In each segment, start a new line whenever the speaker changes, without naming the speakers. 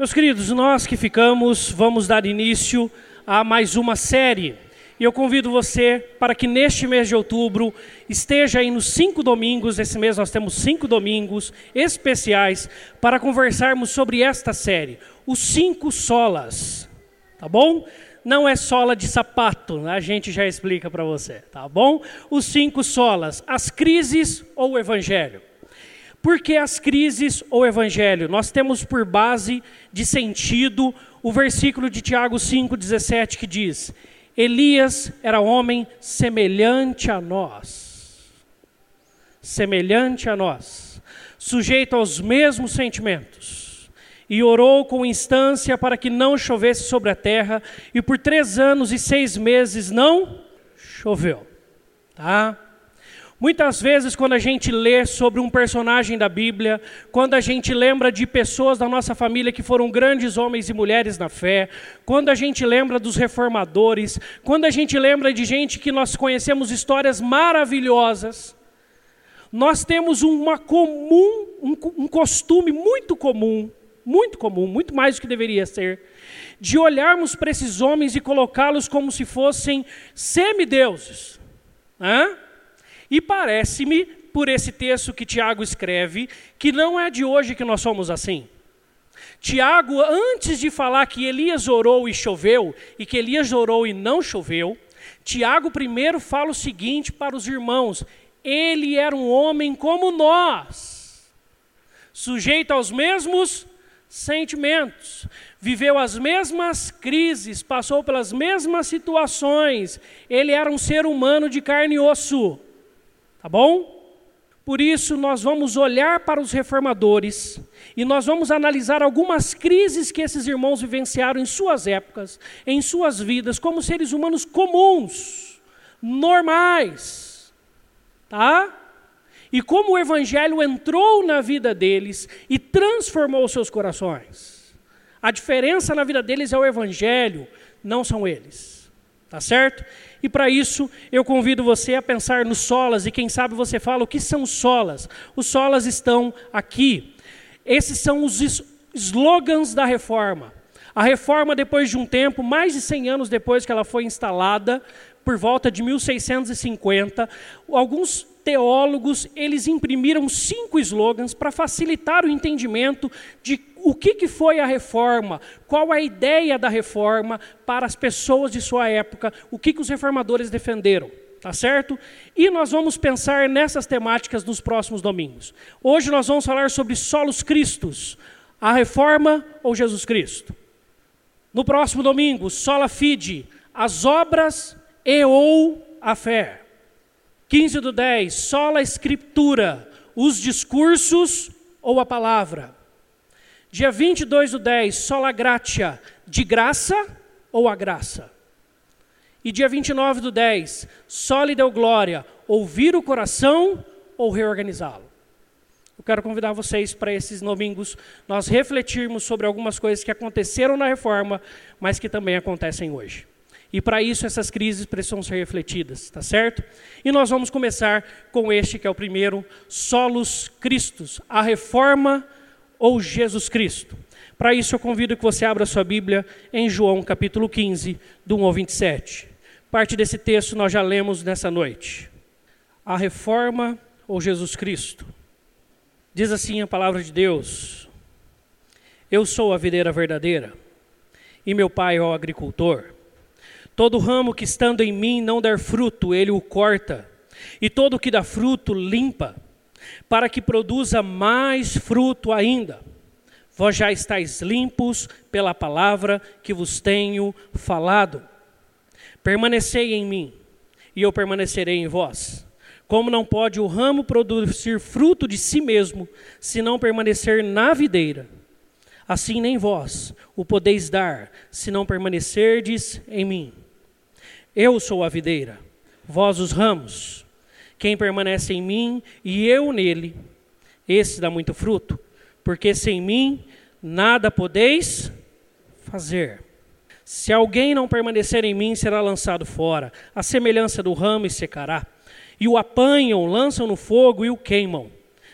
Meus queridos, nós que ficamos, vamos dar início a mais uma série. E eu convido você para que neste mês de outubro esteja aí nos cinco domingos, esse mês nós temos cinco domingos especiais para conversarmos sobre esta série, os cinco solas, tá bom? Não é sola de sapato, a gente já explica para você, tá bom? Os cinco solas, as crises ou o evangelho. Por que as crises ou evangelho? Nós temos por base de sentido o versículo de Tiago 5,17 que diz: Elias era homem semelhante a nós, semelhante a nós, sujeito aos mesmos sentimentos, e orou com instância para que não chovesse sobre a terra, e por três anos e seis meses não choveu. Tá? Muitas vezes, quando a gente lê sobre um personagem da Bíblia, quando a gente lembra de pessoas da nossa família que foram grandes homens e mulheres na fé, quando a gente lembra dos reformadores, quando a gente lembra de gente que nós conhecemos histórias maravilhosas, nós temos uma comum, um, um costume muito comum, muito comum, muito mais do que deveria ser, de olharmos para esses homens e colocá-los como se fossem semideuses. Hã? E parece-me, por esse texto que Tiago escreve, que não é de hoje que nós somos assim. Tiago, antes de falar que Elias orou e choveu, e que Elias orou e não choveu, Tiago primeiro fala o seguinte para os irmãos: ele era um homem como nós, sujeito aos mesmos sentimentos, viveu as mesmas crises, passou pelas mesmas situações, ele era um ser humano de carne e osso. Tá bom? Por isso, nós vamos olhar para os reformadores e nós vamos analisar algumas crises que esses irmãos vivenciaram em suas épocas, em suas vidas, como seres humanos comuns, normais. Tá? E como o Evangelho entrou na vida deles e transformou seus corações. A diferença na vida deles é o Evangelho, não são eles. Tá certo? E para isso, eu convido você a pensar nos solas, e quem sabe você fala o que são solas. Os solas estão aqui. Esses são os slogans da reforma. A reforma, depois de um tempo, mais de 100 anos depois que ela foi instalada, por volta de 1650, alguns teólogos eles imprimiram cinco slogans para facilitar o entendimento de o que, que foi a reforma, qual a ideia da reforma para as pessoas de sua época, o que, que os reformadores defenderam. Tá certo? E nós vamos pensar nessas temáticas nos próximos domingos. Hoje nós vamos falar sobre solos cristos, a reforma ou Jesus Cristo. No próximo domingo, sola fide, as obras e ou a fé. 15 do 10, sola escritura, os discursos ou a palavra. Dia 22 do 10, sola gratia, de graça ou a graça. E dia 29 do 10, sole deu glória, ouvir o coração ou reorganizá-lo. Eu quero convidar vocês para esses domingos nós refletirmos sobre algumas coisas que aconteceram na reforma, mas que também acontecem hoje. E para isso essas crises precisam ser refletidas, tá certo? E nós vamos começar com este que é o primeiro, Solos Cristos, a reforma ou Jesus Cristo. Para isso eu convido que você abra sua Bíblia em João capítulo 15, do 1 ao 27. Parte desse texto nós já lemos nessa noite. A reforma ou Jesus Cristo. Diz assim a palavra de Deus: Eu sou a videira verdadeira, e meu pai é o agricultor. Todo ramo que estando em mim não der fruto, ele o corta, e todo que dá fruto, limpa, para que produza mais fruto ainda. Vós já estáis limpos pela palavra que vos tenho falado. Permanecei em mim, e eu permanecerei em vós. Como não pode o ramo produzir fruto de si mesmo, se não permanecer na videira, assim nem vós o podeis dar, se não permanecerdes em mim. Eu sou a videira, vós os ramos. Quem permanece em mim e eu nele, esse dá muito fruto, porque sem mim nada podeis fazer. Se alguém não permanecer em mim, será lançado fora, a semelhança do ramo e secará. E o apanham, lançam no fogo e o queimam.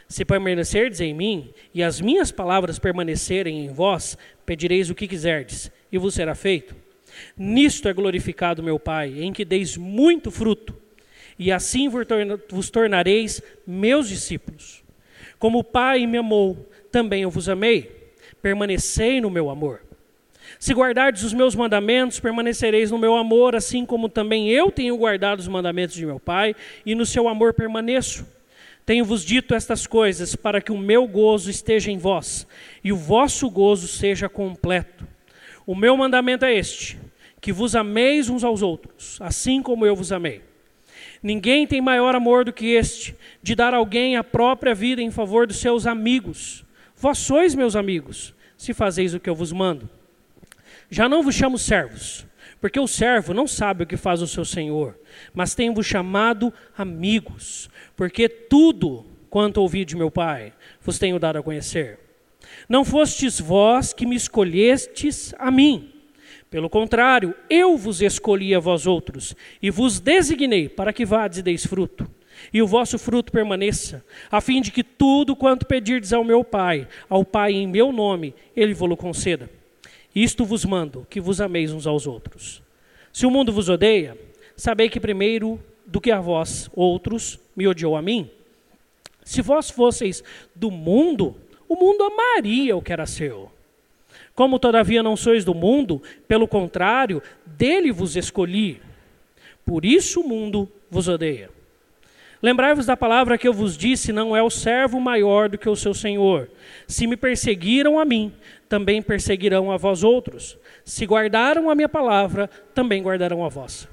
Se permanecerdes em mim e as minhas palavras permanecerem em vós, pedireis o que quiserdes e vos será feito. Nisto é glorificado meu Pai, em que deis muito fruto, e assim vos tornareis meus discípulos. Como o Pai me amou, também eu vos amei. Permanecei no meu amor. Se guardardes os meus mandamentos, permanecereis no meu amor, assim como também eu tenho guardado os mandamentos de meu Pai, e no seu amor permaneço. Tenho-vos dito estas coisas para que o meu gozo esteja em vós e o vosso gozo seja completo. O meu mandamento é este: que vos ameis uns aos outros, assim como eu vos amei. Ninguém tem maior amor do que este, de dar alguém a própria vida em favor dos seus amigos. Vós sois meus amigos, se fazeis o que eu vos mando. Já não vos chamo servos, porque o servo não sabe o que faz o seu senhor, mas tenho-vos chamado amigos, porque tudo quanto ouvi de meu Pai vos tenho dado a conhecer. Não fostes vós que me escolhestes a mim. Pelo contrário, eu vos escolhi a vós outros e vos designei para que vades e deis fruto, e o vosso fruto permaneça, a fim de que tudo quanto pedirdes ao meu Pai, ao Pai em meu nome, ele vos conceda. Isto vos mando, que vos ameis uns aos outros. Se o mundo vos odeia, sabei que primeiro do que a vós, outros, me odiou a mim. Se vós fosseis do mundo, o mundo amaria o que era seu. Como todavia não sois do mundo, pelo contrário, dele vos escolhi. Por isso o mundo vos odeia. Lembrai-vos da palavra que eu vos disse: não é o servo maior do que o seu senhor. Se me perseguiram a mim, também perseguirão a vós outros. Se guardaram a minha palavra, também guardarão a vossa.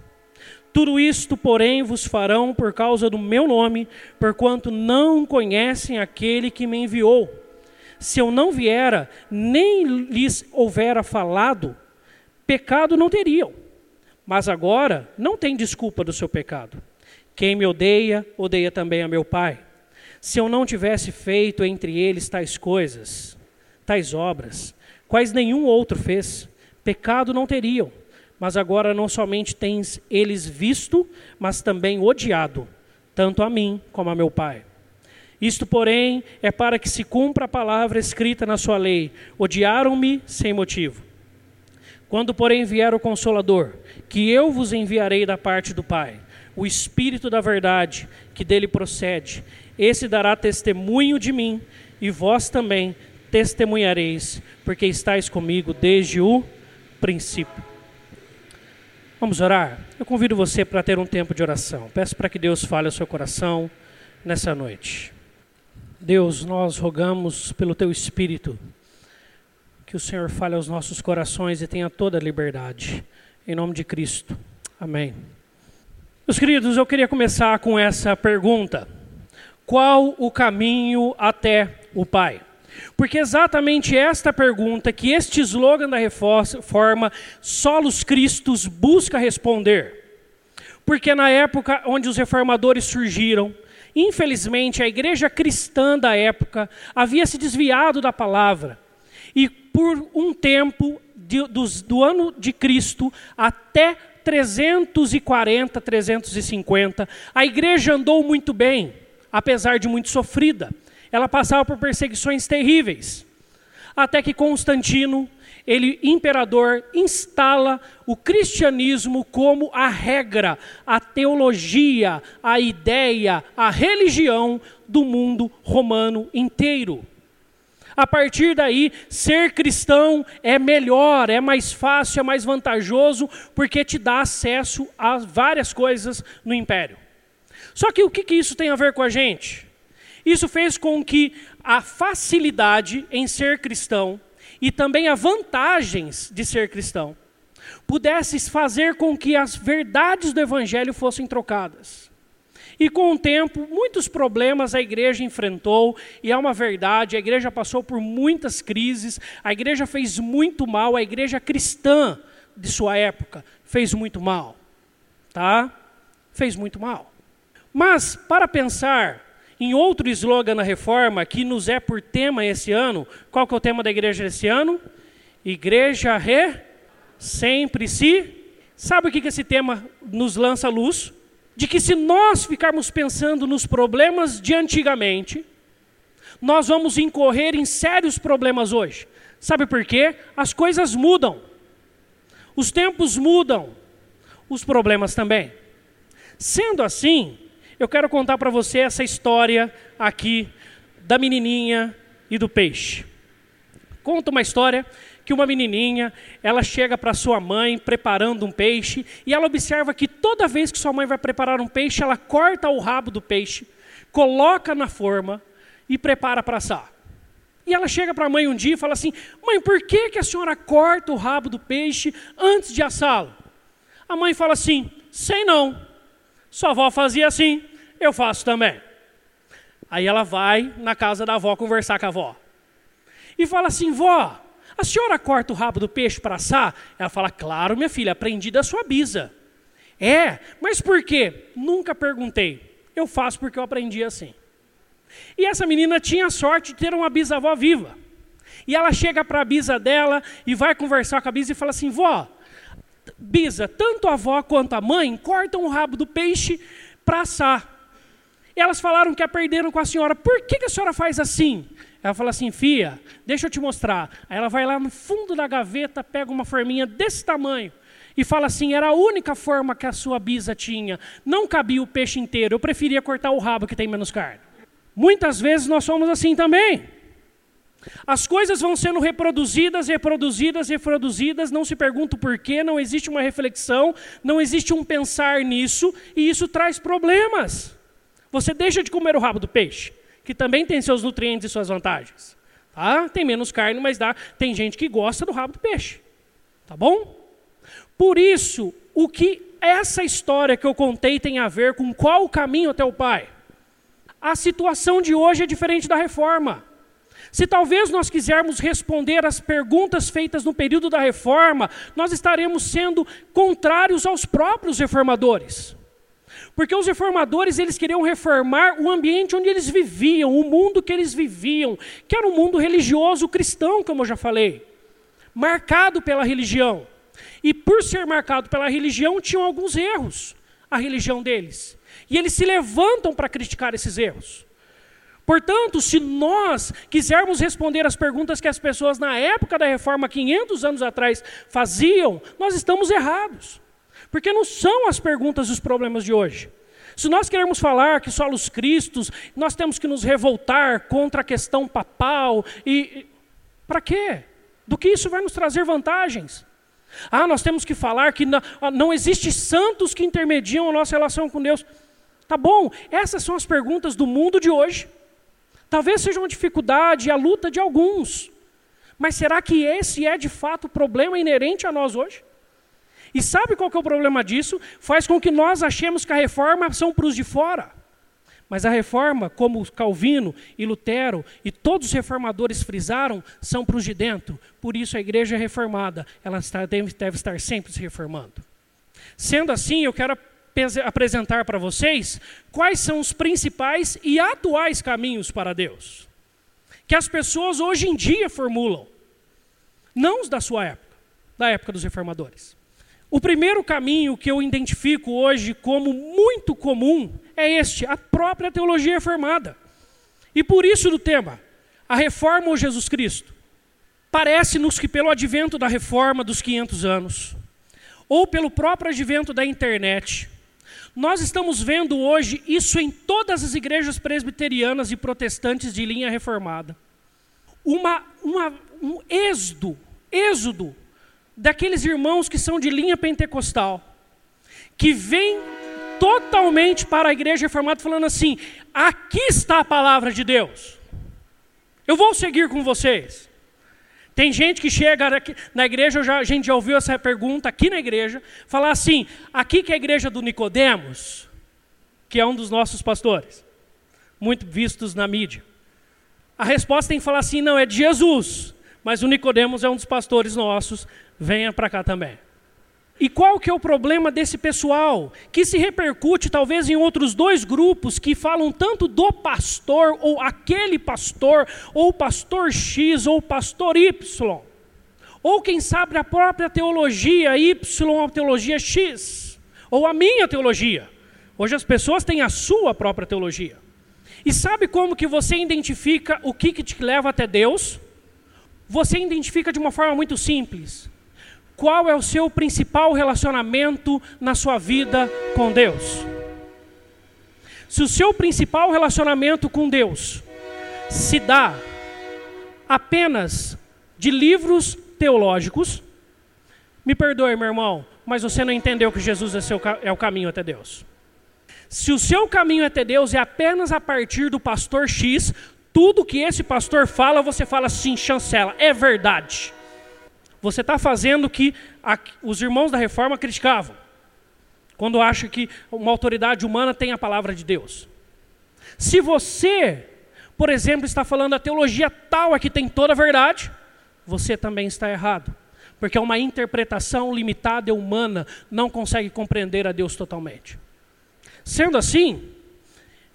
Tudo isto, porém, vos farão por causa do meu nome, porquanto não conhecem aquele que me enviou. Se eu não viera, nem lhes houvera falado, pecado não teriam. Mas agora não tem desculpa do seu pecado. Quem me odeia, odeia também a meu Pai. Se eu não tivesse feito entre eles tais coisas, tais obras, quais nenhum outro fez, pecado não teriam mas agora não somente tens eles visto, mas também odiado, tanto a mim como a meu Pai. Isto, porém, é para que se cumpra a palavra escrita na sua lei: odiaram-me sem motivo. Quando, porém, vier o Consolador, que eu vos enviarei da parte do Pai, o Espírito da Verdade, que dele procede, esse dará testemunho de mim, e vós também testemunhareis, porque estáis comigo desde o princípio. Vamos orar? Eu convido você para ter um tempo de oração. Peço para que Deus fale ao seu coração nessa noite. Deus, nós rogamos pelo teu Espírito que o Senhor fale aos nossos corações e tenha toda a liberdade. Em nome de Cristo. Amém. Meus queridos, eu queria começar com essa pergunta: Qual o caminho até o Pai? Porque exatamente esta pergunta que este slogan da reforma, Solos Cristos, busca responder. Porque na época onde os reformadores surgiram, infelizmente a igreja cristã da época havia se desviado da palavra. E por um tempo, de, do, do ano de Cristo até 340, 350, a igreja andou muito bem, apesar de muito sofrida ela passava por perseguições terríveis. Até que Constantino, ele imperador, instala o cristianismo como a regra, a teologia, a ideia, a religião do mundo romano inteiro. A partir daí, ser cristão é melhor, é mais fácil, é mais vantajoso, porque te dá acesso a várias coisas no império. Só que o que, que isso tem a ver com a gente? Isso fez com que a facilidade em ser cristão e também as vantagens de ser cristão pudesse fazer com que as verdades do evangelho fossem trocadas. E com o tempo, muitos problemas a igreja enfrentou, e é uma verdade, a igreja passou por muitas crises, a igreja fez muito mal, a igreja cristã de sua época fez muito mal. Tá? Fez muito mal. Mas, para pensar em outro slogan na reforma, que nos é por tema esse ano, qual que é o tema da igreja esse ano? Igreja re, sempre se. Sabe o que, que esse tema nos lança à luz? De que se nós ficarmos pensando nos problemas de antigamente, nós vamos incorrer em sérios problemas hoje. Sabe por quê? As coisas mudam. Os tempos mudam. Os problemas também. Sendo assim, eu quero contar para você essa história aqui da menininha e do peixe. Conta uma história que uma menininha, ela chega para sua mãe preparando um peixe e ela observa que toda vez que sua mãe vai preparar um peixe, ela corta o rabo do peixe, coloca na forma e prepara para assar. E ela chega para a mãe um dia e fala assim: Mãe, por que, que a senhora corta o rabo do peixe antes de assá-lo? A mãe fala assim: Sei não. Sua avó fazia assim, eu faço também. Aí ela vai na casa da avó conversar com a avó. E fala assim: Vó, a senhora corta o rabo do peixe para assar? Ela fala: Claro, minha filha, aprendi da sua bisa. É, mas por quê? Nunca perguntei. Eu faço porque eu aprendi assim. E essa menina tinha a sorte de ter uma bisavó viva. E ela chega para a bisa dela e vai conversar com a bisa e fala assim: Vó, bisa, tanto a avó quanto a mãe cortam o rabo do peixe para assar. Elas falaram que a perderam com a senhora. Por que, que a senhora faz assim? Ela fala assim, fia, deixa eu te mostrar. Aí ela vai lá no fundo da gaveta, pega uma forminha desse tamanho e fala assim: era a única forma que a sua bisa tinha. Não cabia o peixe inteiro, eu preferia cortar o rabo que tem menos carne. Muitas vezes nós somos assim também. As coisas vão sendo reproduzidas, reproduzidas, reproduzidas, não se pergunta o porquê, não existe uma reflexão, não existe um pensar nisso, e isso traz problemas. Você deixa de comer o rabo do peixe que também tem seus nutrientes e suas vantagens. Tá? Tem menos carne, mas dá. Tem gente que gosta do rabo do peixe. Tá bom? Por isso, o que essa história que eu contei tem a ver com qual o caminho até o Pai? A situação de hoje é diferente da reforma. Se talvez nós quisermos responder às perguntas feitas no período da reforma, nós estaremos sendo contrários aos próprios reformadores. Porque os reformadores, eles queriam reformar o ambiente onde eles viviam, o mundo que eles viviam, que era um mundo religioso cristão, como eu já falei, marcado pela religião. E por ser marcado pela religião, tinham alguns erros, a religião deles. E eles se levantam para criticar esses erros. Portanto, se nós quisermos responder as perguntas que as pessoas na época da reforma, 500 anos atrás, faziam, nós estamos errados. Porque não são as perguntas os problemas de hoje. Se nós queremos falar que solos cristos, nós temos que nos revoltar contra a questão papal e para quê? Do que isso vai nos trazer vantagens? Ah, nós temos que falar que não, ah, não existe santos que intermediam a nossa relação com Deus. Tá bom, essas são as perguntas do mundo de hoje. Talvez seja uma dificuldade, a luta de alguns. Mas será que esse é de fato o problema inerente a nós hoje? E sabe qual que é o problema disso? Faz com que nós achemos que a reforma são para os de fora. Mas a reforma, como Calvino e Lutero e todos os reformadores frisaram, são para os de dentro. Por isso a igreja reformada, ela está, deve, deve estar sempre se reformando. Sendo assim, eu quero apresentar para vocês quais são os principais e atuais caminhos para Deus. Que as pessoas hoje em dia formulam, não os da sua época, da época dos reformadores. O primeiro caminho que eu identifico hoje como muito comum é este, a própria teologia reformada. E por isso do tema, a reforma ou Jesus Cristo. Parece-nos que pelo advento da reforma dos 500 anos, ou pelo próprio advento da internet, nós estamos vendo hoje isso em todas as igrejas presbiterianas e protestantes de linha reformada. Uma, uma, um êxodo, êxodo daqueles irmãos que são de linha pentecostal, que vêm totalmente para a igreja reformada falando assim: aqui está a palavra de Deus. Eu vou seguir com vocês. Tem gente que chega na igreja, já, a gente já ouviu essa pergunta aqui na igreja, falar assim: aqui que é a igreja do Nicodemos, que é um dos nossos pastores, muito vistos na mídia. A resposta tem que falar assim: não, é de Jesus, mas o Nicodemos é um dos pastores nossos, venha para cá também. E qual que é o problema desse pessoal? Que se repercute talvez em outros dois grupos que falam tanto do pastor, ou aquele pastor, ou pastor X, ou pastor Y. Ou quem sabe a própria teologia Y, ou a teologia X. Ou a minha teologia. Hoje as pessoas têm a sua própria teologia. E sabe como que você identifica o que, que te leva até Deus? Você identifica de uma forma muito simples. Qual é o seu principal relacionamento na sua vida com Deus? Se o seu principal relacionamento com Deus se dá apenas de livros teológicos, me perdoe, meu irmão, mas você não entendeu que Jesus é, seu, é o caminho até Deus. Se o seu caminho até Deus é apenas a partir do pastor X, tudo que esse pastor fala, você fala assim, chancela, é verdade. Você está fazendo o que a, os irmãos da reforma criticavam, quando acha que uma autoridade humana tem a palavra de Deus. Se você, por exemplo, está falando a teologia tal aqui tem toda a verdade, você também está errado porque uma interpretação limitada e humana não consegue compreender a Deus totalmente. Sendo assim,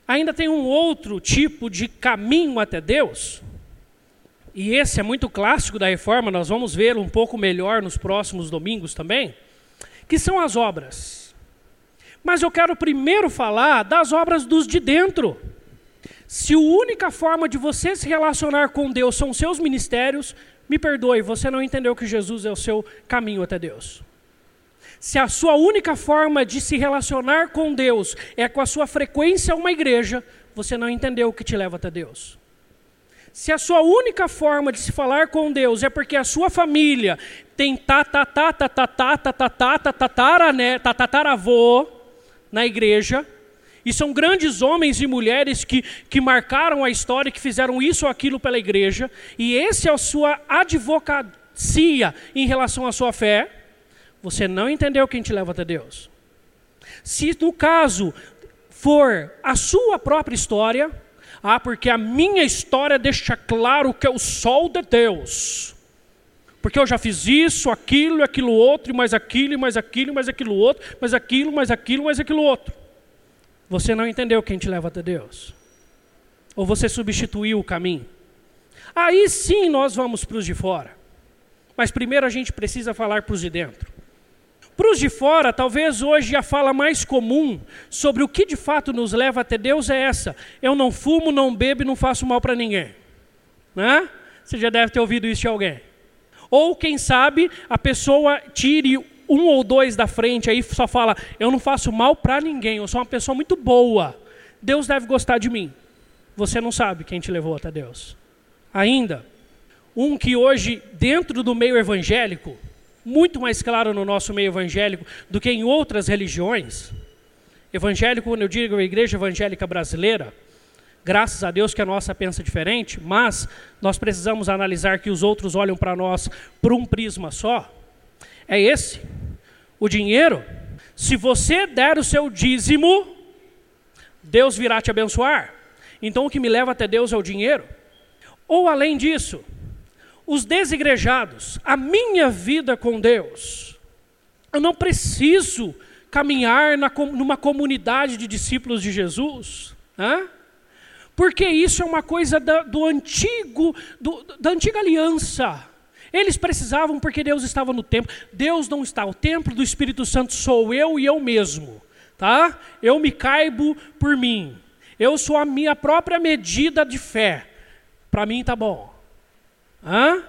ainda tem um outro tipo de caminho até Deus, e esse é muito clássico da reforma, nós vamos ver um pouco melhor nos próximos domingos também, que são as obras. Mas eu quero primeiro falar das obras dos de dentro. Se a única forma de você se relacionar com Deus são seus ministérios, me perdoe, você não entendeu que Jesus é o seu caminho até Deus. Se a sua única forma de se relacionar com Deus é com a sua frequência a uma igreja, você não entendeu o que te leva até Deus. Se a sua única forma de se falar com Deus é porque a sua família tem tataravô na igreja, e são grandes homens e mulheres que, que marcaram a história, que fizeram isso ou aquilo pela igreja, e esse é a sua advocacia em relação à sua fé. Você não entendeu quem te leva até Deus. Se no caso for a sua própria história, ah, porque a minha história deixa claro que eu sou de Deus. Porque eu já fiz isso, aquilo, aquilo outro, e mais aquilo, mais aquilo, mais aquilo outro, mais aquilo, mais aquilo, mais aquilo outro. Você não entendeu quem te leva até Deus. Ou você substituiu o caminho. Aí sim nós vamos para os de fora. Mas primeiro a gente precisa falar para os de dentro. Para os de fora, talvez hoje a fala mais comum sobre o que de fato nos leva até Deus é essa: eu não fumo, não bebo e não faço mal para ninguém. Né? Você já deve ter ouvido isso de alguém. Ou quem sabe a pessoa tire um ou dois da frente aí só fala: eu não faço mal para ninguém, eu sou uma pessoa muito boa. Deus deve gostar de mim. Você não sabe quem te levou até Deus. Ainda, um que hoje, dentro do meio evangélico, muito mais claro no nosso meio evangélico do que em outras religiões, evangélico, quando eu digo a igreja evangélica brasileira, graças a Deus que a nossa pensa diferente, mas nós precisamos analisar que os outros olham para nós por um prisma só é esse. O dinheiro, se você der o seu dízimo, Deus virá te abençoar. Então o que me leva até Deus é o dinheiro. Ou além disso, os desigrejados, a minha vida com Deus. Eu não preciso caminhar na, numa comunidade de discípulos de Jesus. Hã? Porque isso é uma coisa da, do antigo, do, da antiga aliança. Eles precisavam porque Deus estava no templo. Deus não está. O templo do Espírito Santo sou eu e eu mesmo. Tá? Eu me caibo por mim. Eu sou a minha própria medida de fé. Para mim tá bom. Hã?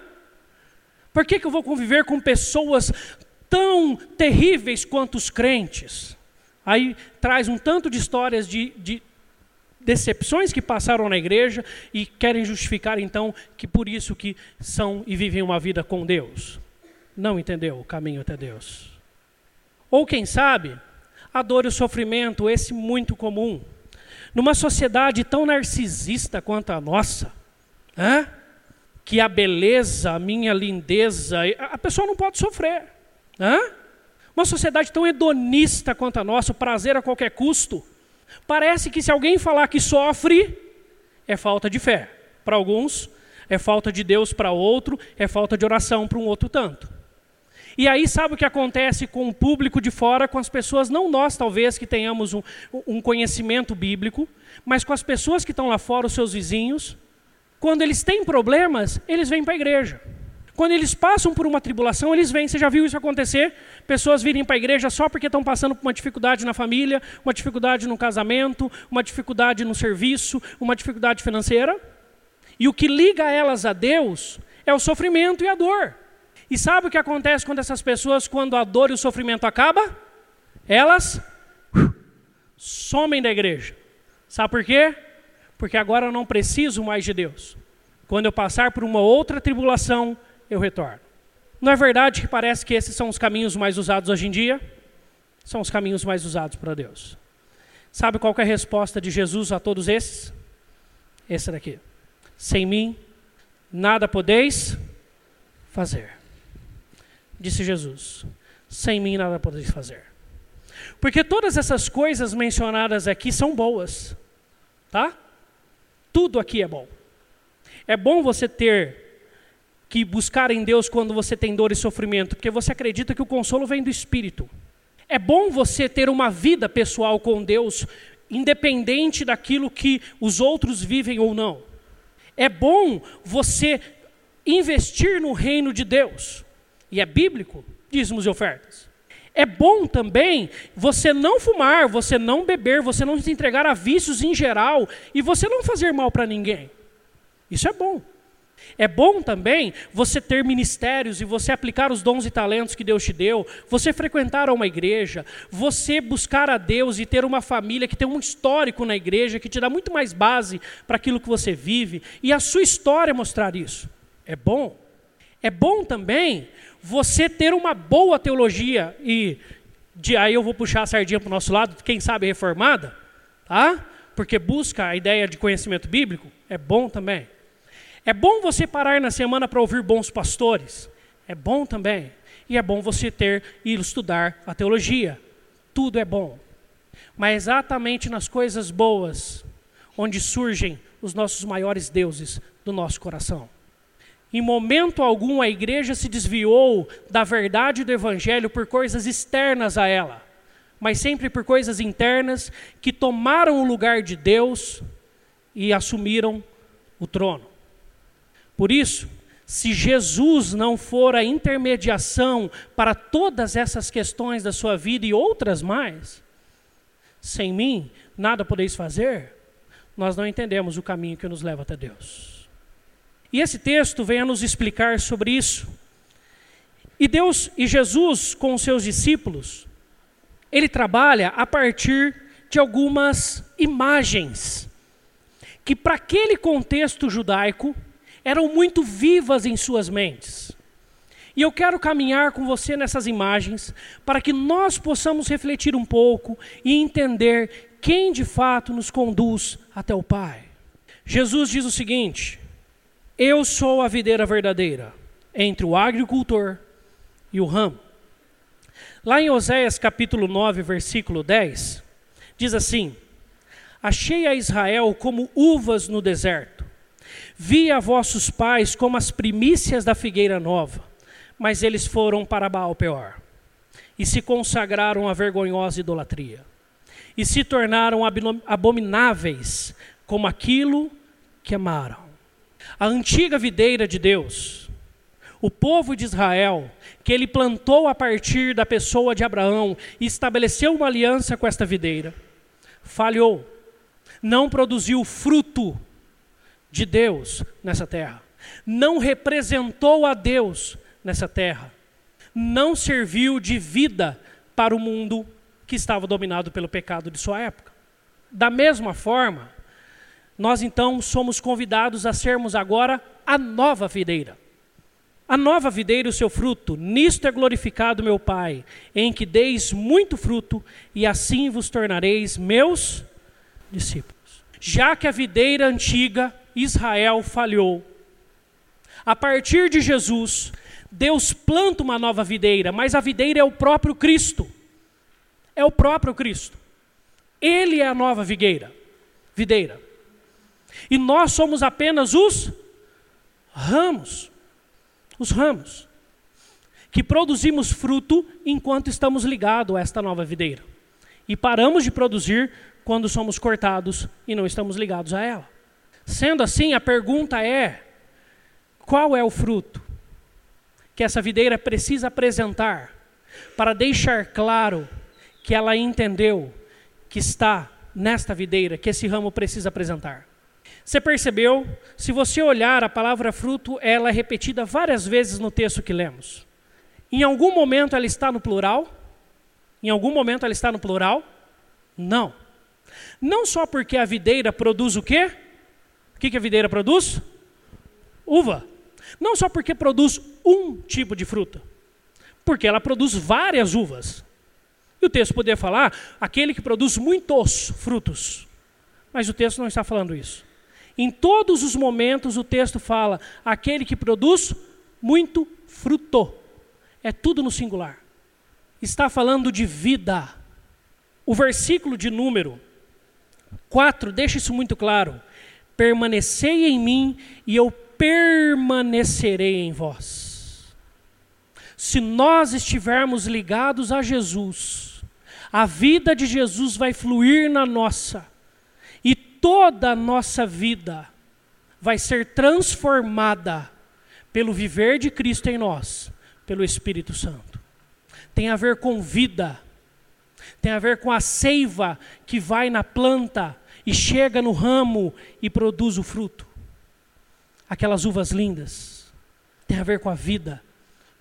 Por que, que eu vou conviver com pessoas tão terríveis quanto os crentes? Aí traz um tanto de histórias de, de decepções que passaram na igreja e querem justificar então que por isso que são e vivem uma vida com Deus. Não entendeu o caminho até Deus. Ou quem sabe, a dor e o sofrimento, esse muito comum. Numa sociedade tão narcisista quanto a nossa, hein? Que a beleza, a minha lindeza, a pessoa não pode sofrer. Hein? Uma sociedade tão hedonista quanto a nossa, o prazer a qualquer custo. Parece que se alguém falar que sofre, é falta de fé. Para alguns, é falta de Deus para outro, é falta de oração para um outro tanto. E aí sabe o que acontece com o público de fora, com as pessoas, não nós talvez que tenhamos um, um conhecimento bíblico, mas com as pessoas que estão lá fora, os seus vizinhos, quando eles têm problemas, eles vêm para a igreja. Quando eles passam por uma tribulação, eles vêm. Você já viu isso acontecer? Pessoas virem para a igreja só porque estão passando por uma dificuldade na família, uma dificuldade no casamento, uma dificuldade no serviço, uma dificuldade financeira. E o que liga elas a Deus é o sofrimento e a dor. E sabe o que acontece quando essas pessoas, quando a dor e o sofrimento acaba? Elas somem da igreja. Sabe por quê? Porque agora eu não preciso mais de Deus. Quando eu passar por uma outra tribulação, eu retorno. Não é verdade que parece que esses são os caminhos mais usados hoje em dia? São os caminhos mais usados para Deus. Sabe qual é a resposta de Jesus a todos esses? Esse daqui. Sem mim, nada podeis fazer. Disse Jesus. Sem mim, nada podeis fazer. Porque todas essas coisas mencionadas aqui são boas. Tá? Tudo aqui é bom. É bom você ter que buscar em Deus quando você tem dor e sofrimento, porque você acredita que o consolo vem do Espírito. É bom você ter uma vida pessoal com Deus, independente daquilo que os outros vivem ou não. É bom você investir no reino de Deus, e é bíblico, dízimos e ofertas. É bom também você não fumar, você não beber, você não se entregar a vícios em geral e você não fazer mal para ninguém. Isso é bom. É bom também você ter ministérios e você aplicar os dons e talentos que Deus te deu, você frequentar uma igreja, você buscar a Deus e ter uma família que tem um histórico na igreja, que te dá muito mais base para aquilo que você vive, e a sua história mostrar isso. É bom. É bom também você ter uma boa teologia, e de, aí eu vou puxar a sardinha para o nosso lado, quem sabe reformada, tá? porque busca a ideia de conhecimento bíblico, é bom também. É bom você parar na semana para ouvir bons pastores. É bom também. E é bom você ter e estudar a teologia. Tudo é bom. Mas exatamente nas coisas boas, onde surgem os nossos maiores deuses do nosso coração. Em momento algum a igreja se desviou da verdade do evangelho por coisas externas a ela, mas sempre por coisas internas que tomaram o lugar de Deus e assumiram o trono. Por isso, se Jesus não for a intermediação para todas essas questões da sua vida e outras mais, sem mim nada podeis fazer, nós não entendemos o caminho que nos leva até Deus. E esse texto vem a nos explicar sobre isso. E Deus e Jesus com os seus discípulos, ele trabalha a partir de algumas imagens que para aquele contexto judaico eram muito vivas em suas mentes. E eu quero caminhar com você nessas imagens para que nós possamos refletir um pouco e entender quem de fato nos conduz até o Pai. Jesus diz o seguinte: Eu sou a videira verdadeira entre o agricultor e o ramo. Lá em Oséias capítulo 9, versículo 10, diz assim: Achei a Israel como uvas no deserto Vi a vossos pais como as primícias da figueira nova, mas eles foram para Baal Peor e se consagraram à vergonhosa idolatria e se tornaram abomináveis como aquilo que amaram. A antiga videira de Deus, o povo de Israel, que ele plantou a partir da pessoa de Abraão e estabeleceu uma aliança com esta videira, falhou, não produziu fruto de Deus nessa terra, não representou a Deus nessa terra, não serviu de vida para o mundo que estava dominado pelo pecado de sua época. Da mesma forma, nós então somos convidados a sermos agora a nova videira. A nova videira e o seu fruto, nisto é glorificado meu Pai, em que deis muito fruto, e assim vos tornareis meus discípulos. Já que a videira antiga Israel falhou. A partir de Jesus, Deus planta uma nova videira, mas a videira é o próprio Cristo. É o próprio Cristo. Ele é a nova videira. Videira. E nós somos apenas os ramos. Os ramos. Que produzimos fruto enquanto estamos ligados a esta nova videira. E paramos de produzir quando somos cortados e não estamos ligados a ela. Sendo assim, a pergunta é: qual é o fruto? que essa videira precisa apresentar para deixar claro que ela entendeu que está nesta videira, que esse ramo precisa apresentar. Você percebeu? Se você olhar a palavra fruto, ela é repetida várias vezes no texto que lemos. Em algum momento ela está no plural? Em algum momento ela está no plural? Não. Não só porque a videira produz o quê? O que a videira produz? Uva. Não só porque produz um tipo de fruta, porque ela produz várias uvas. E o texto poderia falar aquele que produz muitos frutos. Mas o texto não está falando isso. Em todos os momentos o texto fala aquele que produz muito fruto. É tudo no singular. Está falando de vida. O versículo de número 4 deixa isso muito claro. Permanecei em mim e eu permanecerei em vós. Se nós estivermos ligados a Jesus, a vida de Jesus vai fluir na nossa, toda a nossa vida vai ser transformada pelo viver de Cristo em nós, pelo Espírito Santo. Tem a ver com vida, tem a ver com a seiva que vai na planta e chega no ramo e produz o fruto aquelas uvas lindas. Tem a ver com a vida,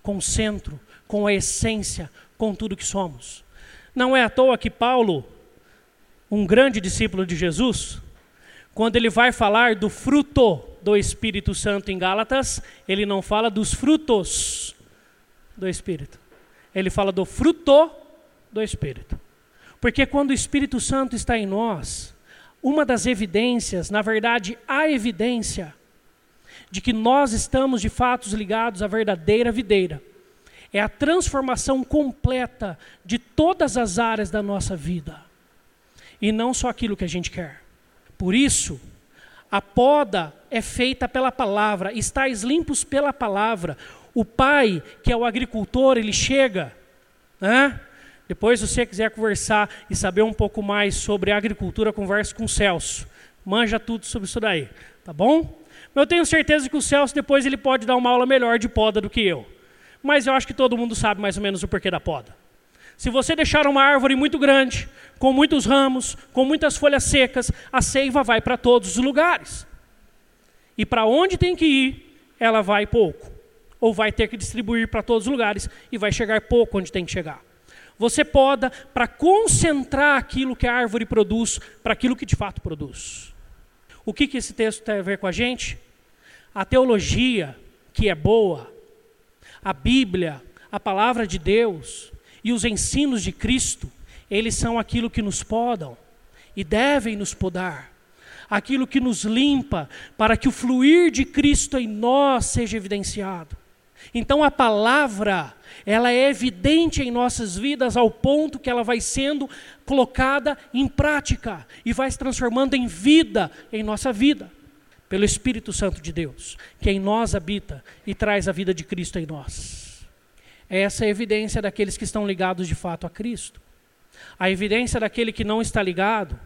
com o centro, com a essência, com tudo que somos. Não é à toa que Paulo, um grande discípulo de Jesus, quando ele vai falar do fruto do Espírito Santo em Gálatas, ele não fala dos frutos do Espírito. Ele fala do fruto do Espírito. Porque quando o Espírito Santo está em nós, uma das evidências, na verdade, a evidência de que nós estamos de fato ligados à verdadeira videira. É a transformação completa de todas as áreas da nossa vida. E não só aquilo que a gente quer. Por isso, a poda é feita pela palavra, estáis limpos pela palavra. O pai, que é o agricultor, ele chega, né? Depois, se você quiser conversar e saber um pouco mais sobre agricultura, converse com o Celso. Manja tudo sobre isso daí, tá bom? Eu tenho certeza que o Celso depois ele pode dar uma aula melhor de poda do que eu. Mas eu acho que todo mundo sabe mais ou menos o porquê da poda. Se você deixar uma árvore muito grande, com muitos ramos, com muitas folhas secas, a seiva vai para todos os lugares. E para onde tem que ir, ela vai pouco. Ou vai ter que distribuir para todos os lugares e vai chegar pouco onde tem que chegar. Você poda para concentrar aquilo que a árvore produz para aquilo que de fato produz. O que, que esse texto tem a ver com a gente? A teologia, que é boa, a Bíblia, a palavra de Deus e os ensinos de Cristo, eles são aquilo que nos podam e devem nos podar, aquilo que nos limpa para que o fluir de Cristo em nós seja evidenciado. Então a palavra, ela é evidente em nossas vidas ao ponto que ela vai sendo colocada em prática e vai se transformando em vida em nossa vida, pelo Espírito Santo de Deus, que em nós habita e traz a vida de Cristo em nós. Essa é a evidência daqueles que estão ligados de fato a Cristo. A evidência daquele que não está ligado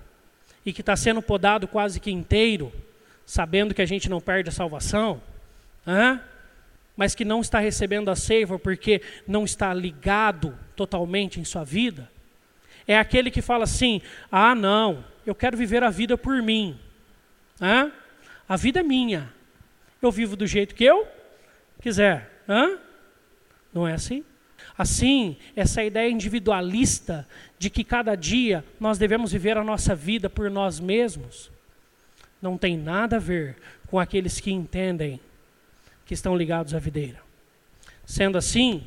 e que está sendo podado quase que inteiro, sabendo que a gente não perde a salvação, hein? mas que não está recebendo a seiva porque não está ligado totalmente em sua vida, é aquele que fala assim: ah, não, eu quero viver a vida por mim. Hã? A vida é minha. Eu vivo do jeito que eu quiser. Hã? Não é assim? Assim, essa ideia individualista de que cada dia nós devemos viver a nossa vida por nós mesmos, não tem nada a ver com aqueles que entendem que estão ligados à videira. Sendo assim,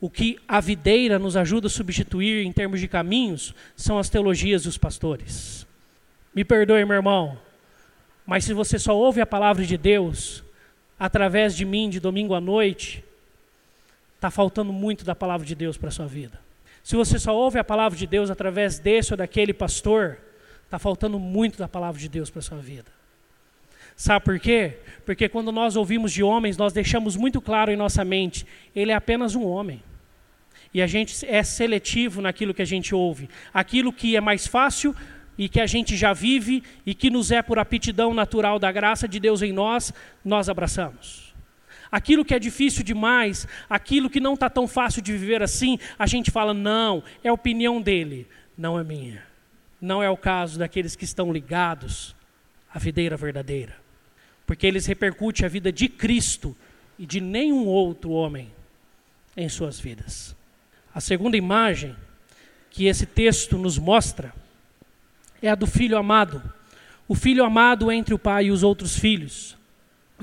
o que a videira nos ajuda a substituir em termos de caminhos são as teologias dos pastores. Me perdoe, meu irmão, mas se você só ouve a palavra de Deus através de mim de domingo à noite, está faltando muito da palavra de Deus para a sua vida. Se você só ouve a palavra de Deus através desse ou daquele pastor, está faltando muito da palavra de Deus para a sua vida. Sabe por quê? Porque quando nós ouvimos de homens, nós deixamos muito claro em nossa mente: ele é apenas um homem. E a gente é seletivo naquilo que a gente ouve. Aquilo que é mais fácil e que a gente já vive e que nos é por aptidão natural da graça de Deus em nós, nós abraçamos. Aquilo que é difícil demais, aquilo que não está tão fácil de viver assim, a gente fala, não, é opinião dele, não é minha. Não é o caso daqueles que estão ligados à videira verdadeira. Porque eles repercutem a vida de Cristo e de nenhum outro homem em suas vidas. A segunda imagem que esse texto nos mostra é a do filho amado. O filho amado entre o pai e os outros filhos.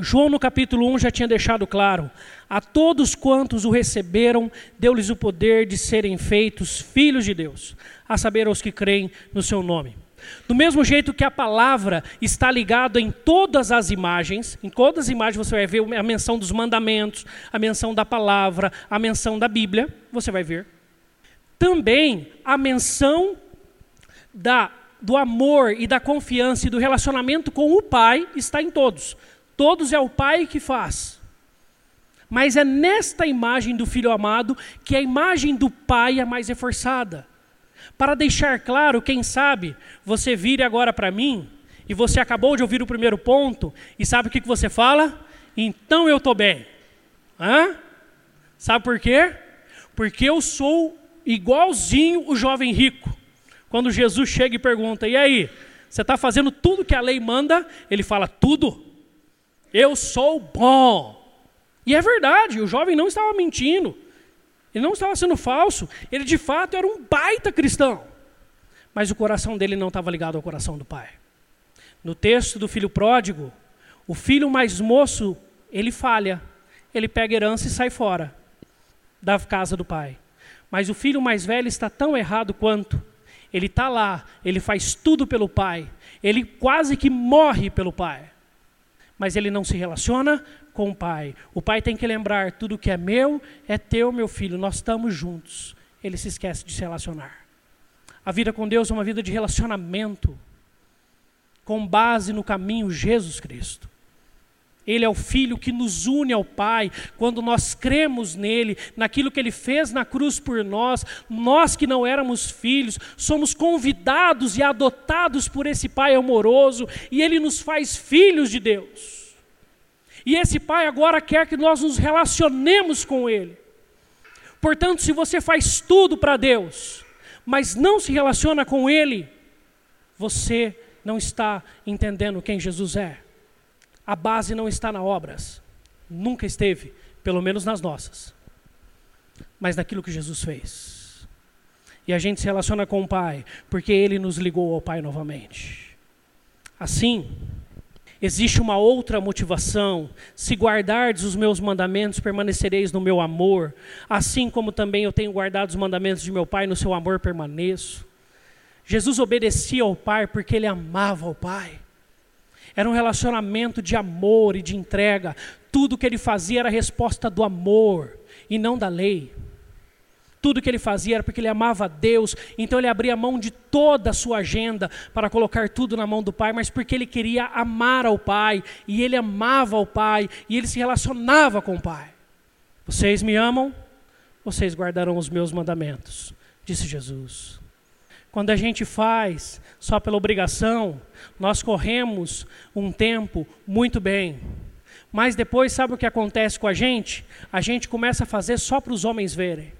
João, no capítulo 1, já tinha deixado claro: a todos quantos o receberam, deu-lhes o poder de serem feitos filhos de Deus, a saber, aos que creem no seu nome. Do mesmo jeito que a palavra está ligada em todas as imagens, em todas as imagens você vai ver a menção dos mandamentos, a menção da palavra, a menção da Bíblia, você vai ver. Também a menção da, do amor e da confiança e do relacionamento com o Pai está em todos todos é o pai que faz. Mas é nesta imagem do filho amado que a imagem do pai é mais reforçada. Para deixar claro, quem sabe, você vire agora para mim e você acabou de ouvir o primeiro ponto e sabe o que, que você fala? Então eu estou bem. Hã? Sabe por quê? Porque eu sou igualzinho o jovem rico. Quando Jesus chega e pergunta: E aí, você está fazendo tudo que a lei manda? Ele fala: Tudo. Eu sou bom. E é verdade, o jovem não estava mentindo. Ele não estava sendo falso. Ele de fato era um baita cristão. Mas o coração dele não estava ligado ao coração do pai. No texto do filho pródigo, o filho mais moço, ele falha. Ele pega herança e sai fora da casa do pai. Mas o filho mais velho está tão errado quanto. Ele está lá, ele faz tudo pelo pai. Ele quase que morre pelo pai mas ele não se relaciona com o pai. O pai tem que lembrar: tudo que é meu é teu, meu filho, nós estamos juntos. Ele se esquece de se relacionar. A vida com Deus é uma vida de relacionamento, com base no caminho Jesus Cristo. Ele é o Filho que nos une ao Pai, quando nós cremos nele, naquilo que ele fez na cruz por nós, nós que não éramos filhos, somos convidados e adotados por esse Pai amoroso, e ele nos faz filhos de Deus. E esse Pai agora quer que nós nos relacionemos com Ele. Portanto, se você faz tudo para Deus, mas não se relaciona com Ele, você não está entendendo quem Jesus é a base não está nas obras. Nunca esteve, pelo menos nas nossas. Mas naquilo que Jesus fez. E a gente se relaciona com o Pai, porque Ele nos ligou ao Pai novamente. Assim, existe uma outra motivação. Se guardardes os meus mandamentos, permanecereis no meu amor. Assim como também eu tenho guardado os mandamentos de meu Pai, no seu amor permaneço. Jesus obedecia ao Pai porque ele amava o Pai. Era um relacionamento de amor e de entrega. Tudo que ele fazia era resposta do amor e não da lei. Tudo que ele fazia era porque ele amava a Deus, então ele abria mão de toda a sua agenda para colocar tudo na mão do Pai, mas porque ele queria amar ao Pai, e ele amava ao Pai, e ele se relacionava com o Pai. Vocês me amam? Vocês guardarão os meus mandamentos, disse Jesus. Quando a gente faz só pela obrigação, nós corremos um tempo muito bem. Mas depois, sabe o que acontece com a gente? A gente começa a fazer só para os homens verem.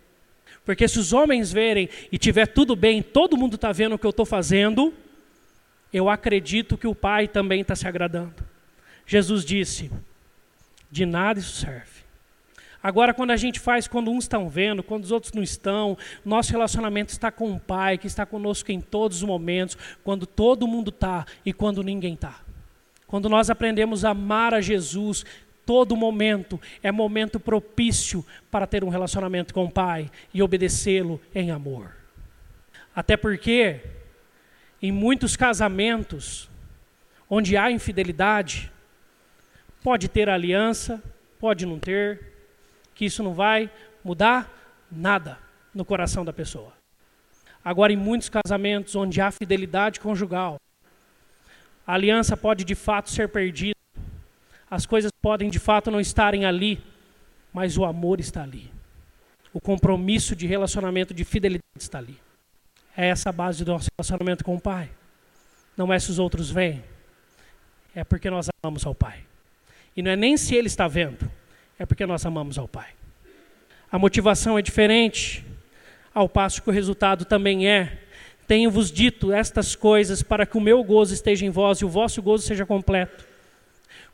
Porque se os homens verem e tiver tudo bem, todo mundo está vendo o que eu estou fazendo, eu acredito que o Pai também está se agradando. Jesus disse: de nada isso serve Agora, quando a gente faz, quando uns estão vendo, quando os outros não estão, nosso relacionamento está com o Pai, que está conosco em todos os momentos, quando todo mundo está e quando ninguém está. Quando nós aprendemos a amar a Jesus, todo momento é momento propício para ter um relacionamento com o Pai e obedecê-lo em amor. Até porque, em muitos casamentos, onde há infidelidade, pode ter aliança, pode não ter, que isso não vai mudar nada no coração da pessoa. Agora, em muitos casamentos onde há fidelidade conjugal, a aliança pode de fato ser perdida, as coisas podem de fato não estarem ali, mas o amor está ali. O compromisso de relacionamento de fidelidade está ali. É essa a base do nosso relacionamento com o Pai. Não é se os outros veem, é porque nós amamos ao Pai. E não é nem se Ele está vendo, é porque nós amamos ao Pai. A motivação é diferente, ao passo que o resultado também é. Tenho-vos dito estas coisas para que o meu gozo esteja em vós e o vosso gozo seja completo.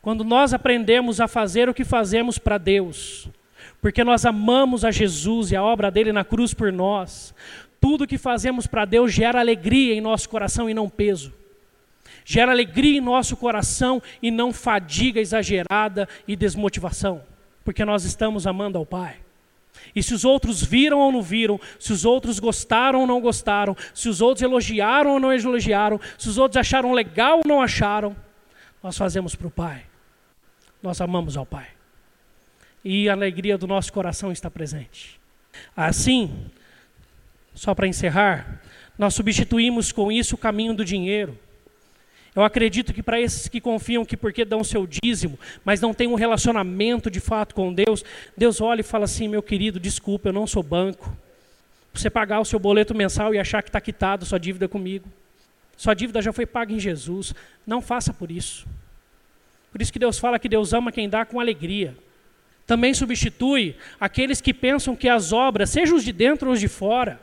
Quando nós aprendemos a fazer o que fazemos para Deus, porque nós amamos a Jesus e a obra dele na cruz por nós, tudo que fazemos para Deus gera alegria em nosso coração e não peso. Gera alegria em nosso coração e não fadiga exagerada e desmotivação, porque nós estamos amando ao Pai. E se os outros viram ou não viram, se os outros gostaram ou não gostaram, se os outros elogiaram ou não elogiaram, se os outros acharam legal ou não acharam, nós fazemos para o Pai. Nós amamos ao Pai. E a alegria do nosso coração está presente. Assim, só para encerrar, nós substituímos com isso o caminho do dinheiro. Eu acredito que para esses que confiam que porque dão seu dízimo, mas não têm um relacionamento de fato com Deus, Deus olha e fala assim: meu querido, desculpa, eu não sou banco. Você pagar o seu boleto mensal e achar que está quitado sua dívida comigo. Sua dívida já foi paga em Jesus. Não faça por isso. Por isso que Deus fala que Deus ama quem dá com alegria. Também substitui aqueles que pensam que as obras, sejam os de dentro ou os de fora,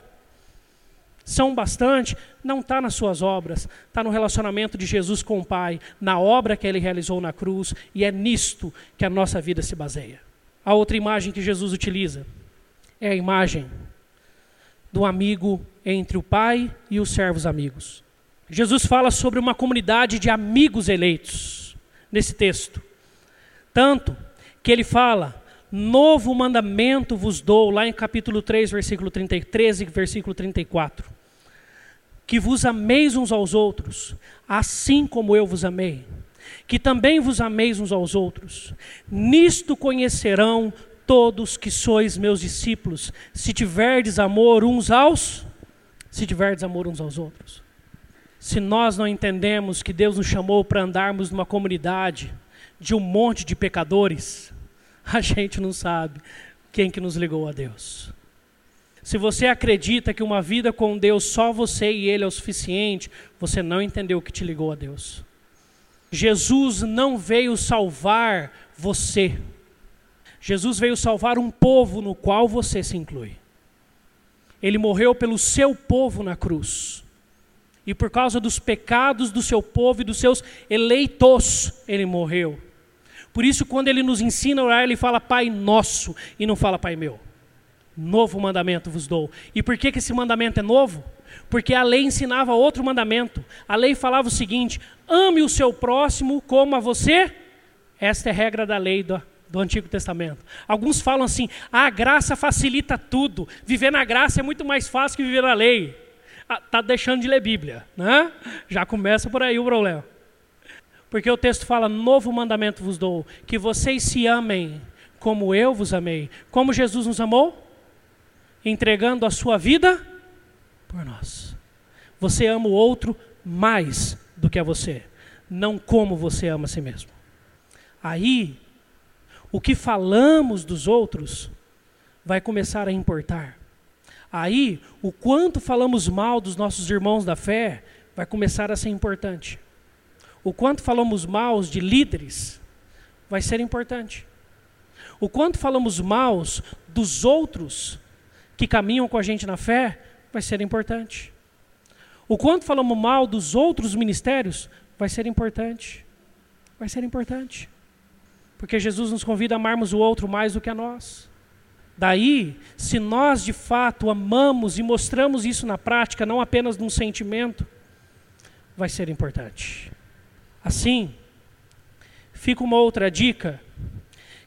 são bastante, não está nas suas obras, está no relacionamento de Jesus com o Pai, na obra que ele realizou na cruz, e é nisto que a nossa vida se baseia. A outra imagem que Jesus utiliza é a imagem do amigo entre o Pai e os servos amigos. Jesus fala sobre uma comunidade de amigos eleitos nesse texto. Tanto que ele fala novo mandamento vos dou, lá em capítulo 3, versículo 33 e versículo 34. Que vos ameis uns aos outros, assim como eu vos amei. Que também vos ameis uns aos outros. Nisto conhecerão todos que sois meus discípulos, se tiverdes amor uns aos, se tiverdes amor uns aos outros. Se nós não entendemos que Deus nos chamou para andarmos numa comunidade de um monte de pecadores, a gente não sabe quem que nos ligou a Deus. Se você acredita que uma vida com Deus só você e Ele é o suficiente, você não entendeu o que te ligou a Deus. Jesus não veio salvar você. Jesus veio salvar um povo no qual você se inclui. Ele morreu pelo seu povo na cruz. E por causa dos pecados do seu povo e dos seus eleitos, ele morreu. Por isso, quando ele nos ensina a orar, ele fala Pai nosso e não fala Pai meu. Novo mandamento vos dou. E por que, que esse mandamento é novo? Porque a lei ensinava outro mandamento. A lei falava o seguinte: ame o seu próximo como a você. Esta é a regra da lei do, do Antigo Testamento. Alguns falam assim: a graça facilita tudo. Viver na graça é muito mais fácil que viver na lei. Está ah, deixando de ler Bíblia, né? Já começa por aí o problema. Porque o texto fala: Novo mandamento vos dou, que vocês se amem como eu vos amei. Como Jesus nos amou? Entregando a sua vida por nós. Você ama o outro mais do que a você, não como você ama a si mesmo. Aí, o que falamos dos outros vai começar a importar. Aí, o quanto falamos mal dos nossos irmãos da fé vai começar a ser importante o quanto falamos mal de líderes vai ser importante. O quanto falamos mal dos outros que caminham com a gente na fé vai ser importante. O quanto falamos mal dos outros ministérios vai ser importante. Vai ser importante. Porque Jesus nos convida a amarmos o outro mais do que a nós. Daí, se nós de fato amamos e mostramos isso na prática, não apenas num sentimento, vai ser importante. Assim, fica uma outra dica,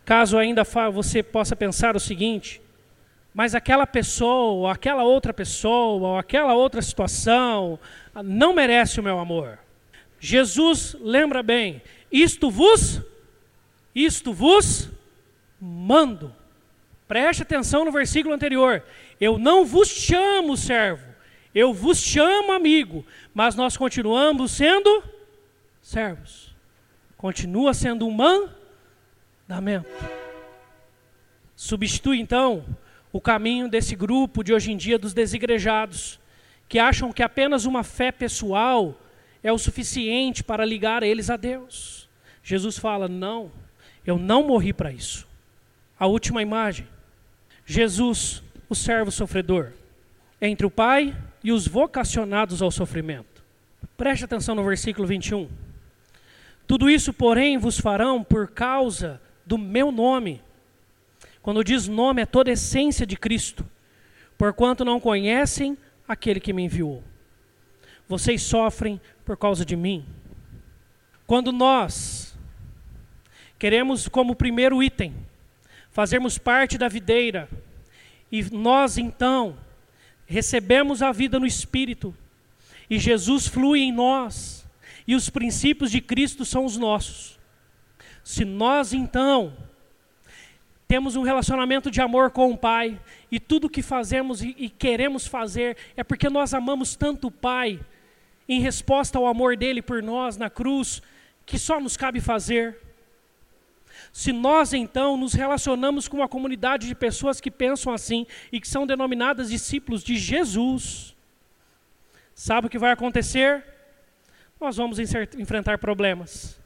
caso ainda você possa pensar o seguinte: mas aquela pessoa, aquela outra pessoa, aquela outra situação não merece o meu amor. Jesus lembra bem: isto vos, isto vos mando. Preste atenção no versículo anterior. Eu não vos chamo servo, eu vos chamo amigo, mas nós continuamos sendo servos. Continua sendo um mandamento. Substitui então o caminho desse grupo de hoje em dia dos desigrejados, que acham que apenas uma fé pessoal é o suficiente para ligar eles a Deus. Jesus fala: não, eu não morri para isso. A última imagem. Jesus, o servo sofredor, entre o Pai e os vocacionados ao sofrimento. Preste atenção no versículo 21. Tudo isso, porém, vos farão por causa do meu nome. Quando diz nome, é toda a essência de Cristo, porquanto não conhecem aquele que me enviou. Vocês sofrem por causa de mim. Quando nós queremos, como primeiro item, fazermos parte da videira, e nós então recebemos a vida no Espírito, e Jesus flui em nós, e os princípios de Cristo são os nossos. Se nós então temos um relacionamento de amor com o Pai, e tudo que fazemos e, e queremos fazer é porque nós amamos tanto o Pai, em resposta ao amor dele por nós na cruz, que só nos cabe fazer. Se nós então nos relacionamos com uma comunidade de pessoas que pensam assim e que são denominadas discípulos de Jesus, sabe o que vai acontecer? Nós vamos enfrentar problemas.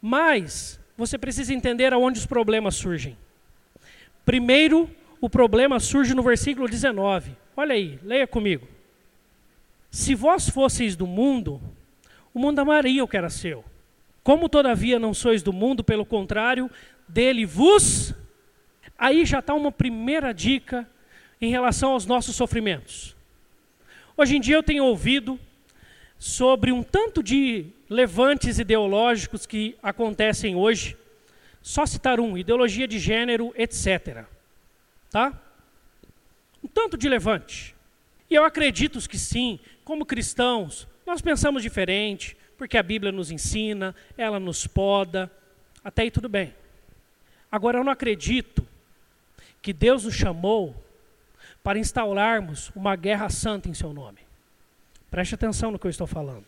Mas você precisa entender aonde os problemas surgem. Primeiro, o problema surge no versículo 19. Olha aí, leia comigo. Se vós fosseis do mundo, o mundo amaria o que era seu. Como todavia não sois do mundo, pelo contrário, dele vos. Aí já está uma primeira dica em relação aos nossos sofrimentos. Hoje em dia eu tenho ouvido sobre um tanto de levantes ideológicos que acontecem hoje. Só citar um: ideologia de gênero, etc. Tá? Um tanto de levante. E eu acredito que sim, como cristãos, nós pensamos diferente, porque a Bíblia nos ensina, ela nos poda, até aí tudo bem. Agora eu não acredito que Deus nos chamou para instaurarmos uma guerra santa em seu nome. Preste atenção no que eu estou falando.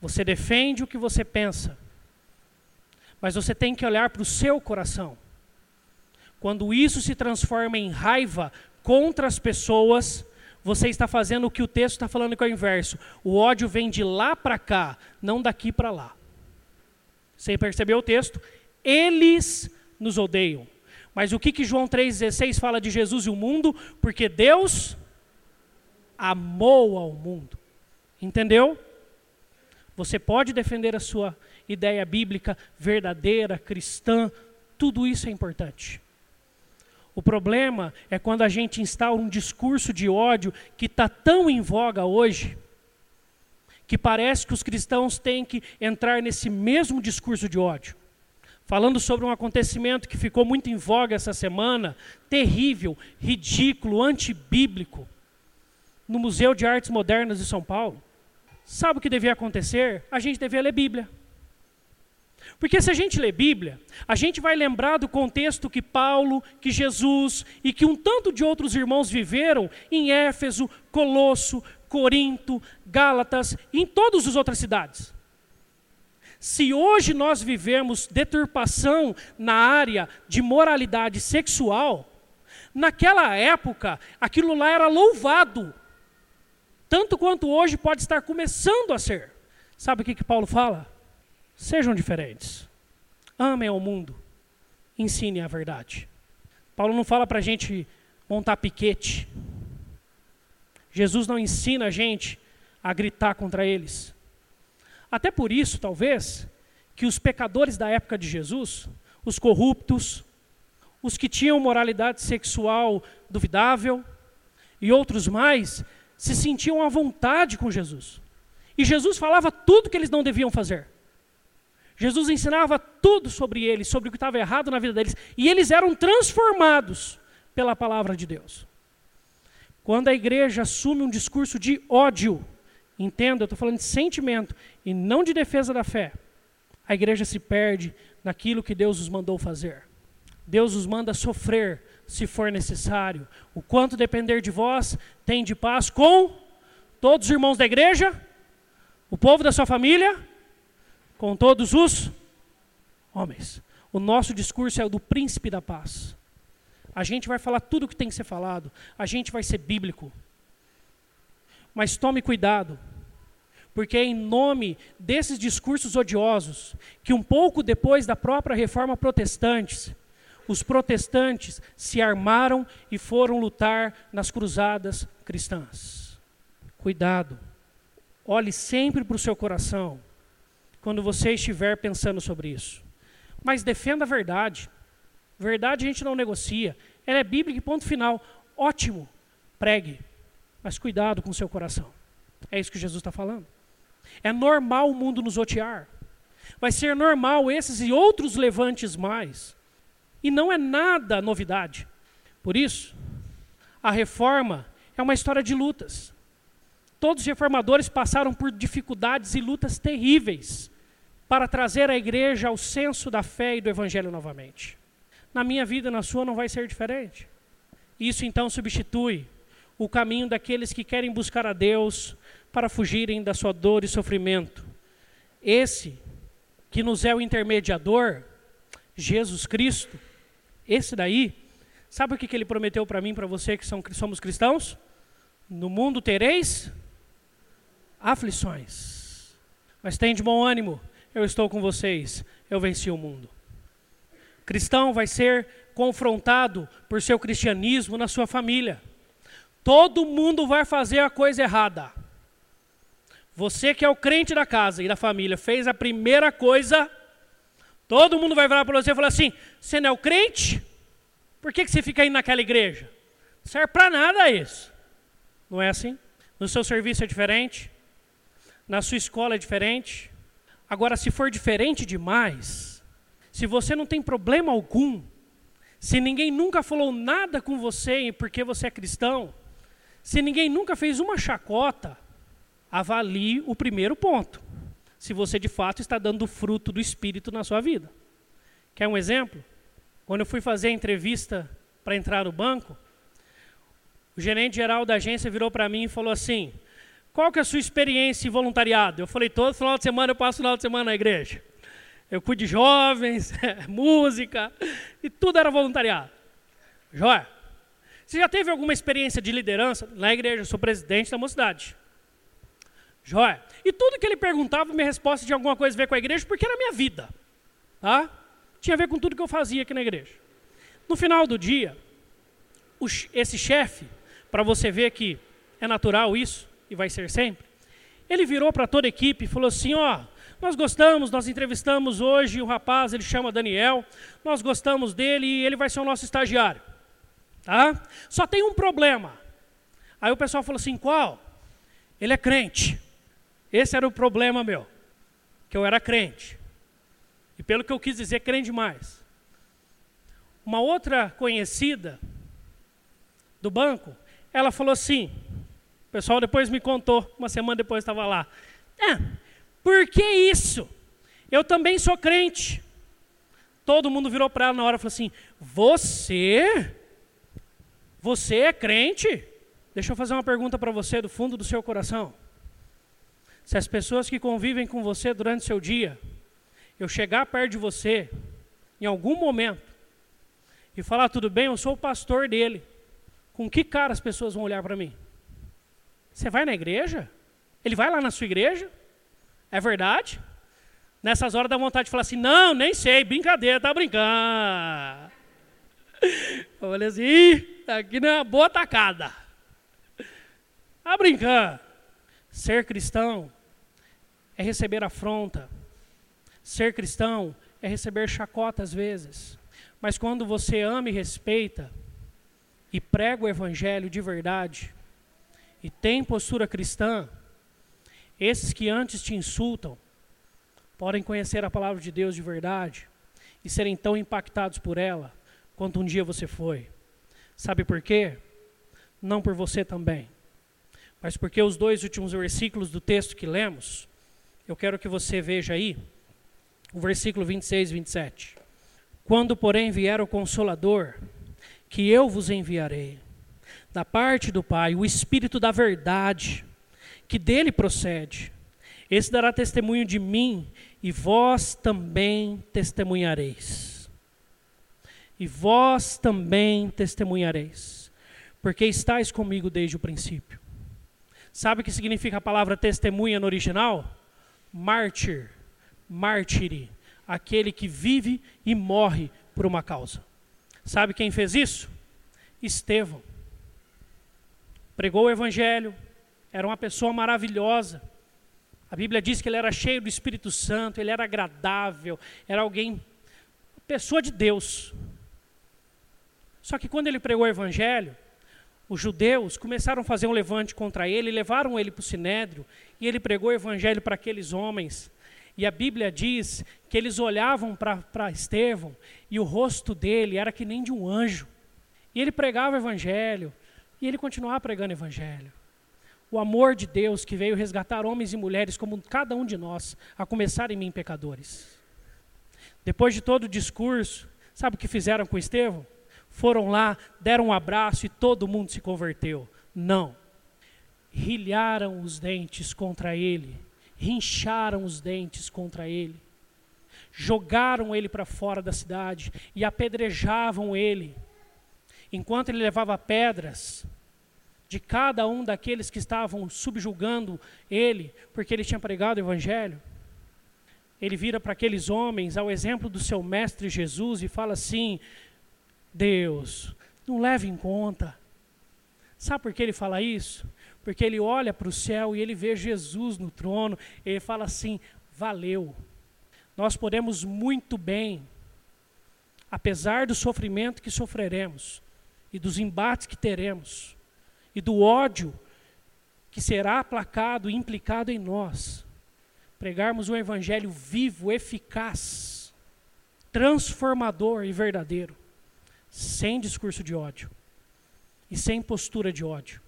Você defende o que você pensa, mas você tem que olhar para o seu coração. Quando isso se transforma em raiva contra as pessoas, você está fazendo o que o texto está falando que é o inverso. O ódio vem de lá para cá, não daqui para lá. Você percebeu o texto? Eles nos odeiam. Mas o que, que João 3,16 fala de Jesus e o mundo? Porque Deus amou ao mundo. Entendeu? Você pode defender a sua ideia bíblica verdadeira, cristã, tudo isso é importante. O problema é quando a gente instaura um discurso de ódio que está tão em voga hoje, que parece que os cristãos têm que entrar nesse mesmo discurso de ódio. Falando sobre um acontecimento que ficou muito em voga essa semana, terrível, ridículo, antibíblico, no Museu de Artes Modernas de São Paulo. Sabe o que devia acontecer? A gente devia ler Bíblia. Porque se a gente lê Bíblia, a gente vai lembrar do contexto que Paulo, que Jesus e que um tanto de outros irmãos viveram em Éfeso, Colosso, Corinto, Gálatas e em todas as outras cidades. Se hoje nós vivemos deturpação na área de moralidade sexual, naquela época aquilo lá era louvado, tanto quanto hoje pode estar começando a ser. Sabe o que, que Paulo fala? Sejam diferentes. Amem ao mundo. Ensinem a verdade. Paulo não fala para a gente montar piquete. Jesus não ensina a gente a gritar contra eles. Até por isso, talvez, que os pecadores da época de Jesus, os corruptos, os que tinham moralidade sexual duvidável e outros mais, se sentiam à vontade com Jesus. E Jesus falava tudo que eles não deviam fazer. Jesus ensinava tudo sobre eles, sobre o que estava errado na vida deles, e eles eram transformados pela palavra de Deus. Quando a igreja assume um discurso de ódio, entenda, eu estou falando de sentimento e não de defesa da fé, a igreja se perde naquilo que Deus os mandou fazer. Deus os manda sofrer se for necessário. O quanto depender de vós, tem de paz com todos os irmãos da igreja, o povo da sua família com todos os homens. O nosso discurso é o do príncipe da paz. A gente vai falar tudo o que tem que ser falado, a gente vai ser bíblico. Mas tome cuidado, porque é em nome desses discursos odiosos que um pouco depois da própria reforma protestante, os protestantes se armaram e foram lutar nas cruzadas cristãs. Cuidado. Olhe sempre para o seu coração quando você estiver pensando sobre isso. Mas defenda a verdade. Verdade a gente não negocia. Ela é bíblica e ponto final. Ótimo. Pregue. Mas cuidado com o seu coração. É isso que Jesus está falando. É normal o mundo nos odiar. Vai ser normal esses e outros levantes mais. E não é nada novidade. Por isso, a reforma é uma história de lutas. Todos os reformadores passaram por dificuldades e lutas terríveis para trazer a igreja ao senso da fé e do evangelho novamente. Na minha vida, na sua, não vai ser diferente. Isso então substitui o caminho daqueles que querem buscar a Deus para fugirem da sua dor e sofrimento. Esse que nos é o intermediador, Jesus Cristo, esse daí, sabe o que, que ele prometeu para mim, para você que são, somos cristãos? No mundo tereis aflições. Mas tem de bom ânimo, eu estou com vocês, eu venci o mundo. Cristão vai ser confrontado por seu cristianismo na sua família. Todo mundo vai fazer a coisa errada. Você que é o crente da casa e da família, fez a primeira coisa, todo mundo vai virar para você e falar assim: você não é o crente? Por que, que você fica aí naquela igreja? Não serve para nada isso. Não é assim? No seu serviço é diferente, na sua escola é diferente. Agora, se for diferente demais, se você não tem problema algum, se ninguém nunca falou nada com você porque você é cristão, se ninguém nunca fez uma chacota, avalie o primeiro ponto. Se você de fato está dando fruto do Espírito na sua vida. Quer um exemplo? Quando eu fui fazer a entrevista para entrar no banco, o gerente geral da agência virou para mim e falou assim: Qual que é a sua experiência em voluntariado? Eu falei: Todo final de semana eu passo final de semana na igreja. Eu cuido de jovens, música, e tudo era voluntariado. Joia. Você já teve alguma experiência de liderança na igreja? Eu sou presidente da mocidade. Joia. E tudo que ele perguntava, minha resposta tinha alguma coisa a ver com a igreja, porque era a minha vida. Tá? Tinha a ver com tudo que eu fazia aqui na igreja. No final do dia, o, esse chefe, para você ver que é natural isso, e vai ser sempre, ele virou para toda a equipe e falou assim: ó, nós gostamos, nós entrevistamos hoje um rapaz, ele chama Daniel, nós gostamos dele e ele vai ser o nosso estagiário. Tá? Só tem um problema. Aí o pessoal falou assim: qual? Ele é crente. Esse era o problema meu, que eu era crente. E pelo que eu quis dizer, crente demais. Uma outra conhecida do banco, ela falou assim, o pessoal depois me contou, uma semana depois estava lá. É, por que isso? Eu também sou crente. Todo mundo virou para ela na hora e falou assim: Você? Você é crente? Deixa eu fazer uma pergunta para você do fundo do seu coração. Se as pessoas que convivem com você durante seu dia, eu chegar perto de você, em algum momento, e falar, tudo bem, eu sou o pastor dele, com que cara as pessoas vão olhar para mim? Você vai na igreja? Ele vai lá na sua igreja? É verdade? Nessas horas dá vontade de falar assim, não, nem sei, brincadeira, tá brincando. Eu falei assim, tá aqui não é uma boa tacada. Tá brincando. Ser cristão é receber afronta. Ser cristão é receber chacota às vezes. Mas quando você ama e respeita, e prega o evangelho de verdade, e tem postura cristã, esses que antes te insultam podem conhecer a palavra de Deus de verdade e serem tão impactados por ela quanto um dia você foi. Sabe por quê? Não por você também, mas porque os dois últimos versículos do texto que lemos, eu quero que você veja aí, o versículo 26 e 27. Quando, porém, vier o Consolador, que eu vos enviarei, da parte do Pai, o Espírito da verdade, que dele procede, esse dará testemunho de mim, e vós também testemunhareis. E vós também testemunhareis, porque estáis comigo desde o princípio. Sabe o que significa a palavra testemunha no original? Mártir, mártire, aquele que vive e morre por uma causa. Sabe quem fez isso? Estevão. Pregou o evangelho, era uma pessoa maravilhosa. A Bíblia diz que ele era cheio do Espírito Santo, ele era agradável, era alguém, pessoa de Deus. Só que quando ele pregou o evangelho, os judeus começaram a fazer um levante contra ele, levaram ele para o sinédrio, e ele pregou o evangelho para aqueles homens. E a Bíblia diz que eles olhavam para Estevão e o rosto dele era que nem de um anjo. E ele pregava o evangelho, e ele continuava pregando o evangelho. O amor de Deus que veio resgatar homens e mulheres como cada um de nós, a começar em mim pecadores. Depois de todo o discurso, sabe o que fizeram com Estevão? Foram lá, deram um abraço e todo mundo se converteu. Não. Rilharam os dentes contra ele, rincharam os dentes contra ele, jogaram ele para fora da cidade e apedrejavam ele. Enquanto ele levava pedras de cada um daqueles que estavam subjugando ele, porque ele tinha pregado o evangelho, ele vira para aqueles homens, ao exemplo do seu mestre Jesus, e fala assim: Deus, não leve em conta. Sabe por que ele fala isso? Porque ele olha para o céu e ele vê Jesus no trono, ele fala assim: valeu. Nós podemos muito bem, apesar do sofrimento que sofreremos, e dos embates que teremos, e do ódio que será aplacado e implicado em nós, pregarmos um evangelho vivo, eficaz, transformador e verdadeiro sem discurso de ódio e sem postura de ódio,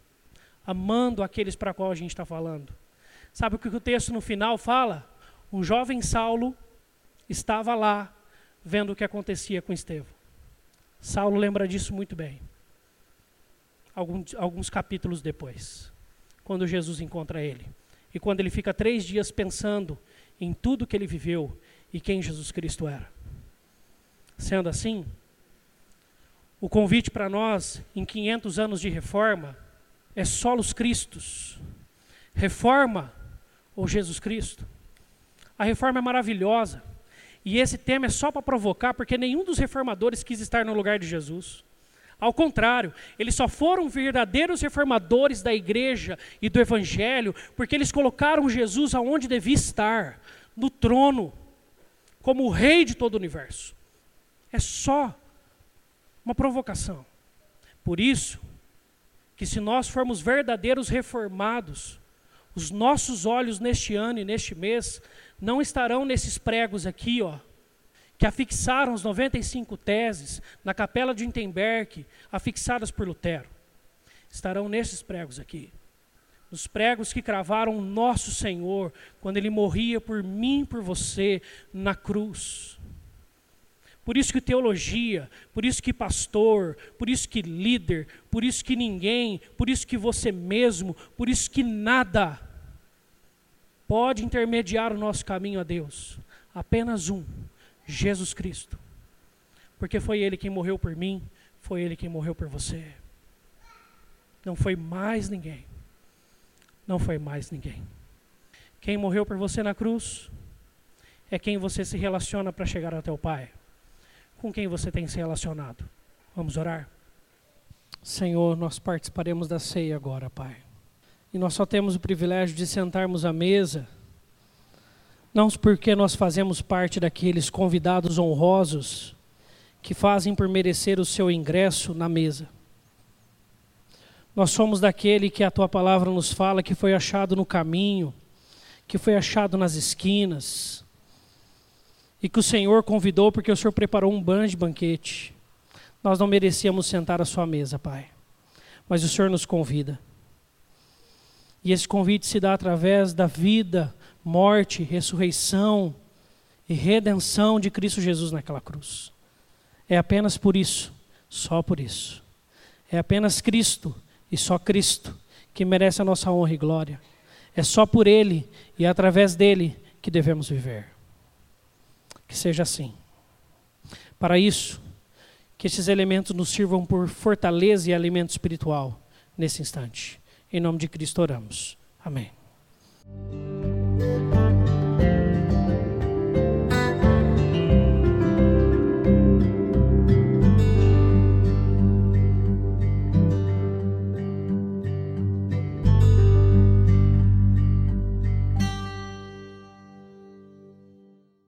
amando aqueles para qual a gente está falando. Sabe o que o texto no final fala? Um jovem Saulo estava lá vendo o que acontecia com Estevão. Saulo lembra disso muito bem. Alguns, alguns capítulos depois, quando Jesus encontra ele. E quando ele fica três dias pensando em tudo que ele viveu e quem Jesus Cristo era. Sendo assim, o convite para nós, em 500 anos de reforma, é solos Cristos. Reforma ou Jesus Cristo. A reforma é maravilhosa. E esse tema é só para provocar, porque nenhum dos reformadores quis estar no lugar de Jesus. Ao contrário, eles só foram verdadeiros reformadores da igreja e do evangelho, porque eles colocaram Jesus aonde devia estar, no trono, como o rei de todo o universo. É só uma provocação. Por isso, que se nós formos verdadeiros reformados, os nossos olhos neste ano e neste mês não estarão nesses pregos aqui, ó, que afixaram as 95 teses na capela de Wittenberg, afixadas por Lutero. Estarão nesses pregos aqui. Nos pregos que cravaram nosso Senhor, quando Ele morria por mim, por você, na cruz. Por isso que teologia, por isso que pastor, por isso que líder, por isso que ninguém, por isso que você mesmo, por isso que nada pode intermediar o nosso caminho a Deus. Apenas um, Jesus Cristo. Porque foi Ele quem morreu por mim, foi Ele quem morreu por você. Não foi mais ninguém. Não foi mais ninguém. Quem morreu por você na cruz é quem você se relaciona para chegar até o Pai com quem você tem se relacionado. Vamos orar? Senhor, nós participaremos da ceia agora, Pai. E nós só temos o privilégio de sentarmos à mesa, não porque nós fazemos parte daqueles convidados honrosos que fazem por merecer o seu ingresso na mesa. Nós somos daquele que a tua palavra nos fala que foi achado no caminho, que foi achado nas esquinas, e que o Senhor convidou porque o Senhor preparou um grande banquete. Nós não merecíamos sentar à sua mesa, Pai, mas o Senhor nos convida. E esse convite se dá através da vida, morte, ressurreição e redenção de Cristo Jesus naquela cruz. É apenas por isso, só por isso. É apenas Cristo e só Cristo que merece a nossa honra e glória. É só por Ele e através dele que devemos viver. Que seja assim. Para isso, que esses elementos nos sirvam por fortaleza e alimento espiritual nesse instante. Em nome de Cristo oramos. Amém.